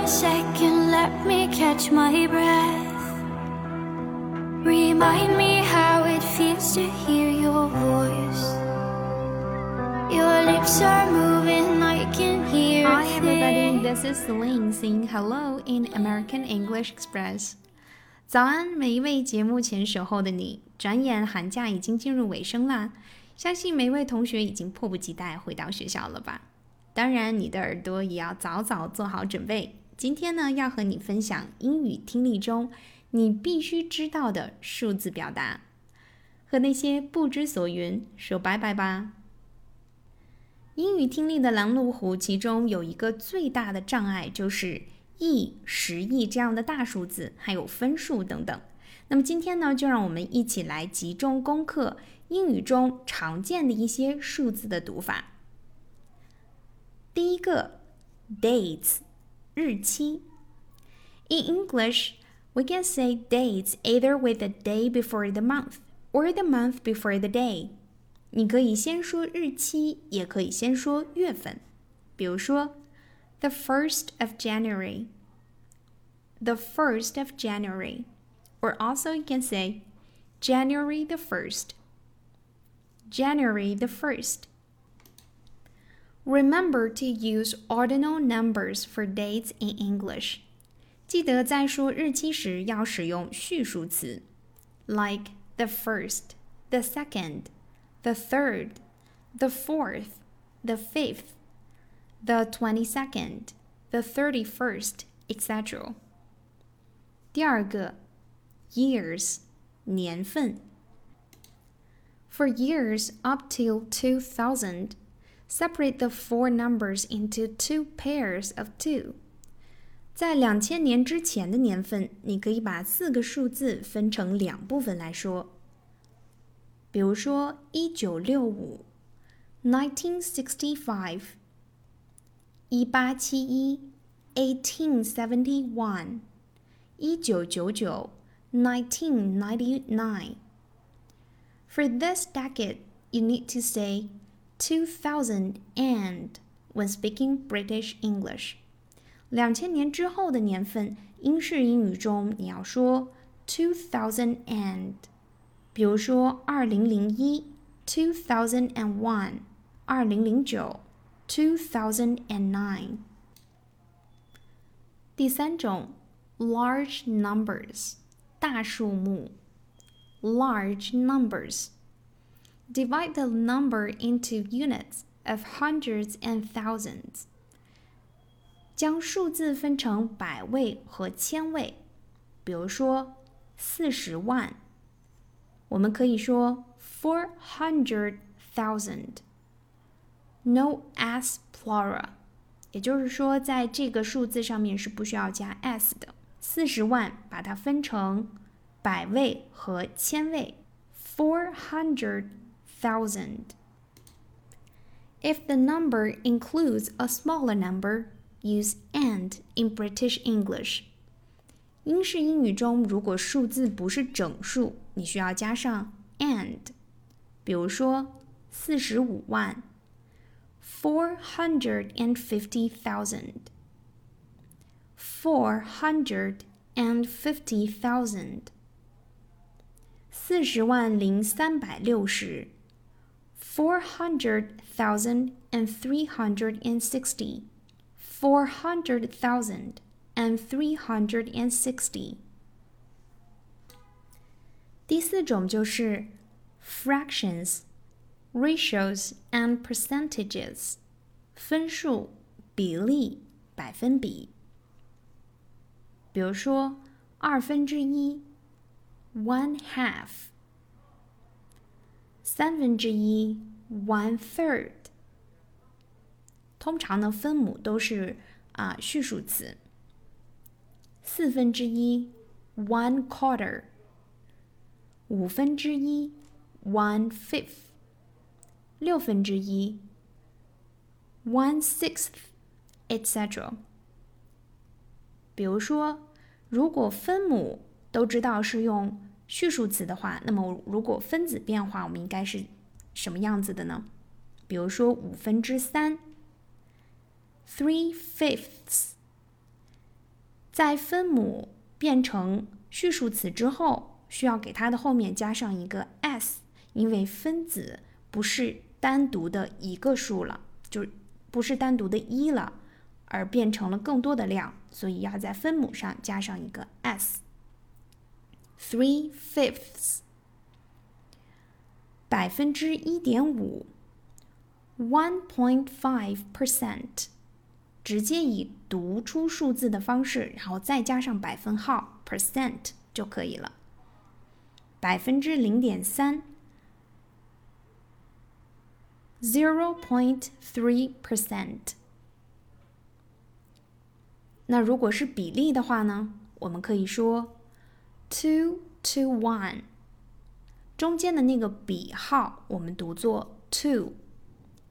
a second, let me catch my breath. Remind me how it feels to hear your voice. Your lips are moving, I can hear Hi it. everybody, this is Celine saying hello in American English Express. 早安，每一位节目前守候的你，转眼寒假已经进入尾声啦，相信每一位同学已经迫不及待回到学校了吧？当然，你的耳朵也要早早做好准备。 今天呢，要和你分享英语听力中你必须知道的数字表达，和那些不知所云说拜拜吧。英语听力的拦路虎，其中有一个最大的障碍就是亿、十亿这样的大数字，还有分数等等。那么今天呢，就让我们一起来集中攻克英语中常见的一些数字的读法。第一个，dates，日期。In English, we can say dates either with the day before the month or the month before the day. 你可以先说日期，也可以先说月份。比如说，the first of January。The first of January, or also you can say January the first. January the first. Remember to use ordinal numbers for dates in English. 记得在说日期时要使用序数词，like the first, the second, the third, the fourth, the fifth, the twenty-second, the thirty-first, etc. 第二个，years 年份。For years up till 2000, separate the four numbers into two pairs of two. 在两千年之前的年份，你可以把四个数字分成两部分来说。比如说，一九六五，nineteen sixty five，一八七一，eighteen seventy one，一九九九，nineteen ninety nine。For this decade, you need to say 2000 and when speaking British English. 两千年之后的年份，英式英语中你要说 two thousand and，比如说二零零一 two thousand and one，二零零九 two thousand and nine。第三种，large numbers，大数目，large numbers。 Divide the number into units of hundreds and thousands. 将数字分成百位和千位，比如说四十万，我们可以说 four hundred thousand。No s plural，也就是说，在这个数字上面是不需要加 s 的。四十万把它分成百位和千位，four hundred thousand。If the number includes a smaller number, use and in British English。英式英语中，如果数字不是整数，你需要加上 and。比如说，四十五万，four hundred and fifty thousand。four hundred and fifty thousand。四十万零三百六十 ，four hundred thousand and three hundred and sixty。four hundred thousand and three hundred and sixty。第四种就是 fractions, ratios and percentages，分数、比例、百分比。比如说，二分之一 one half， 三分之一 one third。通常呢，分母都是啊序数词。四分之一，one quarter；五分之一，one fifth；六分之一，one sixth，etc。比如说，如果分母都知道是用序数词的话，那么如果分子变化，我们应该是什么样子的呢？比如说五分之三。three fifths。在分母变成序数词之后，需要给它的后面加上一个 s，因为分子不是单独的一个数了，就不是单独的一了，而变成了更多的量，所以要在分母上加上一个 s。Three fifths，百分之一点五。One point five percent，直接以读出数字的方式，然后再加上百分号 percent 就可以了。百分之零点三。Zero point three percent。那如果是比例的话呢？我们可以说 two to one，中间的那个比号我们读作 to，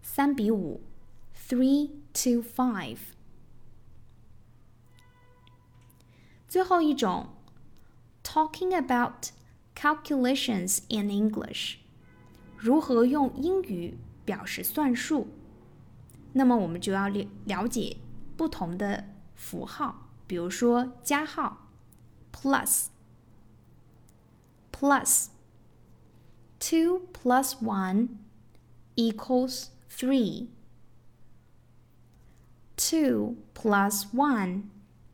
三比五，three to five。最后一种，talking about calculations in English，如何用英语表示算术？那么我们就要了了解不同的符号，比如说加号，plus。plus 2 plus 1 equals 3. 2 plus 1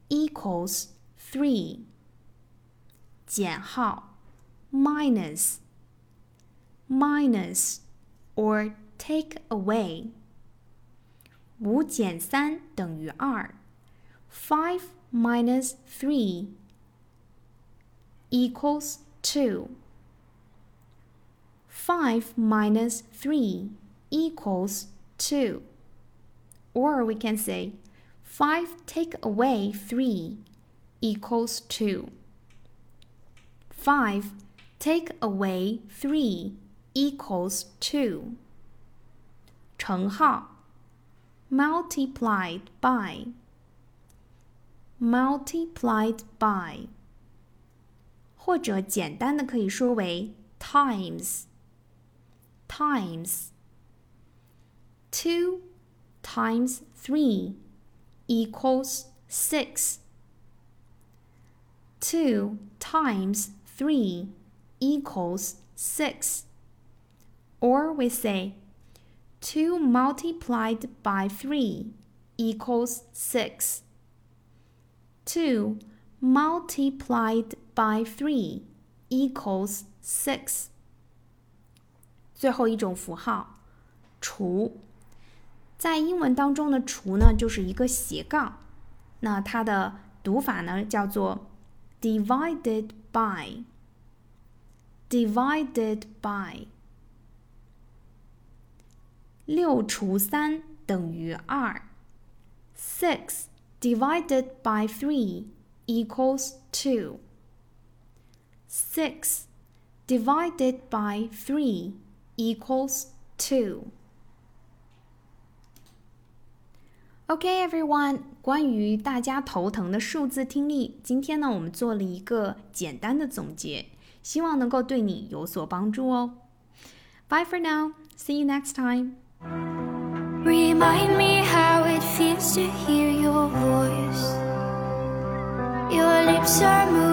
equals 3. 减号 minus minus or take away 五减三等于二，five minus three equals 2. 5 minus 3 equals 2. Or we can say 5 take away 3 equals 2. 5 take away 3 equals 2. 乘号 multiplied by multiplied by 或者简单的可以说为 times times two times three equals six two times three equals six or we say 2 multiplied by 3 equals 6. 2 multiplied by three equals six。最后一种符号除，在英文当中的除呢，就是一个斜杠，那它的读法呢叫做 divided by。divided by。六除三等于二。Six divided by three equals 2. 6 divided by 3 equals 2. Okay, everyone. 关于大家头疼的数字听力，今天呢，我们做了一个简单的总结，希望能够对你有所帮助哦。Bye for now. See you next time. Remind me how it feels to hear your voice. Your lips are moving,